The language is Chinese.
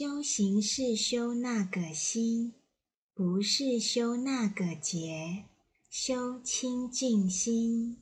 修行是修那个心不是修那个结修清净心。